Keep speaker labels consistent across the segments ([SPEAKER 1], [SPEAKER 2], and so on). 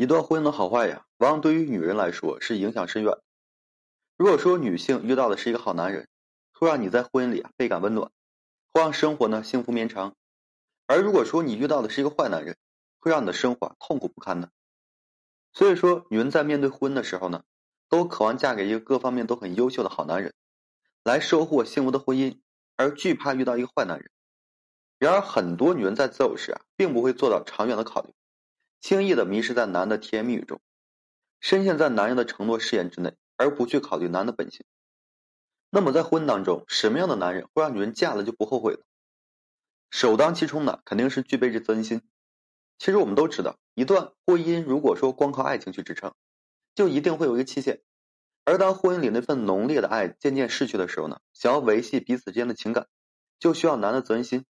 [SPEAKER 1] 一段婚姻的好坏呀，往往对于女人来说是影响深远。如果说女性遇到的是一个好男人，会让你在婚姻里啊倍感温暖，会让生活呢幸福绵长；而如果说你遇到的是一个坏男人，会让你的生活痛苦不堪的。所以说，女人在面对婚姻的时候呢，都渴望嫁给一个各方面都很优秀的好男人，来收获幸福的婚姻，而惧怕遇到一个坏男人。然而，很多女人在择偶时啊，并不会做到长远的考虑，轻易的迷失在男的甜言蜜语中，深陷在男人的承诺誓言之内，而不去考虑男的本性。那么，在婚姻当中，什么样的男人会让女人嫁了就不后悔呢？首当其冲的肯定是具备着责任心。其实我们都知道，一段婚姻如果说光靠爱情去支撑，就一定会有一个期限。而当婚姻里那份浓烈的爱渐渐逝去的时候呢，想要维系彼此之间的情感，就需要男的责任心。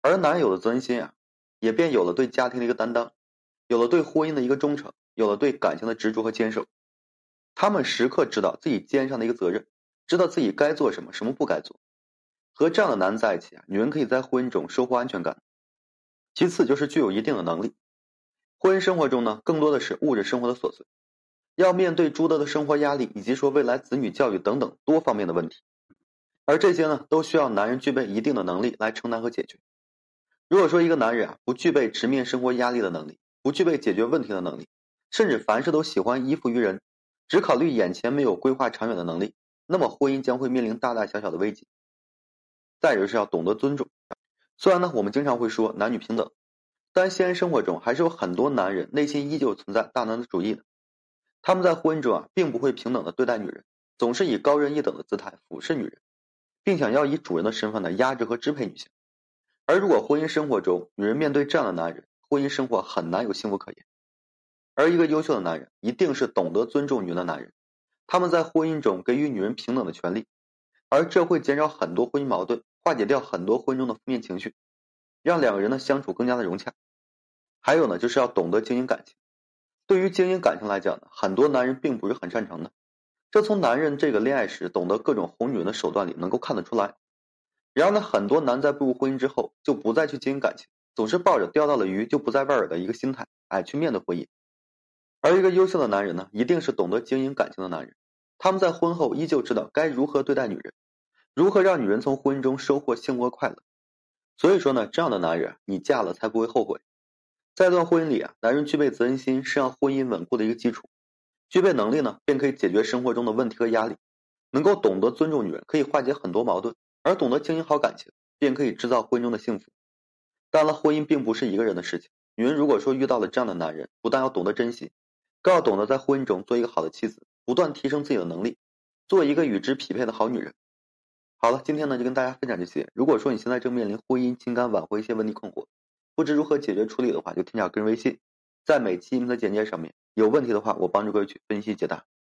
[SPEAKER 1] 而男人有了责任心啊，也便有了对家庭的一个担当，有了对婚姻的一个忠诚，有了对感情的执着和坚守。他们时刻知道自己肩上的一个责任，知道自己该做什么，什么不该做。和这样的男人在一起啊，女人可以在婚姻中收获安全感。其次就是具有一定的能力。婚姻生活中呢，更多的是物质生活的琐碎，要面对诸多的生活压力，以及说未来子女教育等等多方面的问题。而这些呢，都需要男人具备一定的能力来承担和解决。如果说一个男人啊不具备直面生活压力的能力，不具备解决问题的能力，甚至凡事都喜欢依附于人，只考虑眼前，没有规划长远的能力，那么婚姻将会面临大大小小的危机。再就是要懂得尊重。虽然呢我们经常会说男女平等，但现实生活中还是有很多男人内心依旧存在大男子主义的。他们在婚姻中啊并不会平等的对待女人，总是以高人一等的姿态俯视女人，并想要以主人的身份呢压制和支配女性。而如果婚姻生活中，女人面对这样的男人，婚姻生活很难有幸福可言。而一个优秀的男人，一定是懂得尊重女人的男人。他们在婚姻中给予女人平等的权利，而这会减少很多婚姻矛盾，化解掉很多婚姻中的负面情绪，让两个人的相处更加的融洽。还有呢，就是要懂得经营感情。对于经营感情来讲呢，很多男人并不是很擅长的。这从男人这个恋爱时懂得各种哄女人的手段里能够看得出来。然后呢，很多男在步入婚姻之后，就不再去经营感情，总是抱着钓到了鱼就不再喂饵的一个心态，哎，去面对婚姻。而一个优秀的男人呢，一定是懂得经营感情的男人。他们在婚后依旧知道该如何对待女人，如何让女人从婚姻中收获幸福和快乐。所以说呢，这样的男人你嫁了才不会后悔。在一段婚姻里啊，男人具备责任心是让婚姻稳固的一个基础，具备能力呢，便可以解决生活中的问题和压力，能够懂得尊重女人，可以化解很多矛盾。而懂得经营好感情，便可以制造婚姻中的幸福。当然了，婚姻并不是一个人的事情。女人如果说遇到了这样的男人，不但要懂得珍惜，更要懂得在婚姻中做一个好的妻子，不断提升自己的能力，做一个与之匹配的好女人。好了，今天呢就跟大家分享这些。如果说你现在正面临婚姻、情感挽回一些问题困惑，不知如何解决处理的话，就添加个人微信，在每期音频的简介上面。有问题的话，我帮助各位去分析解答。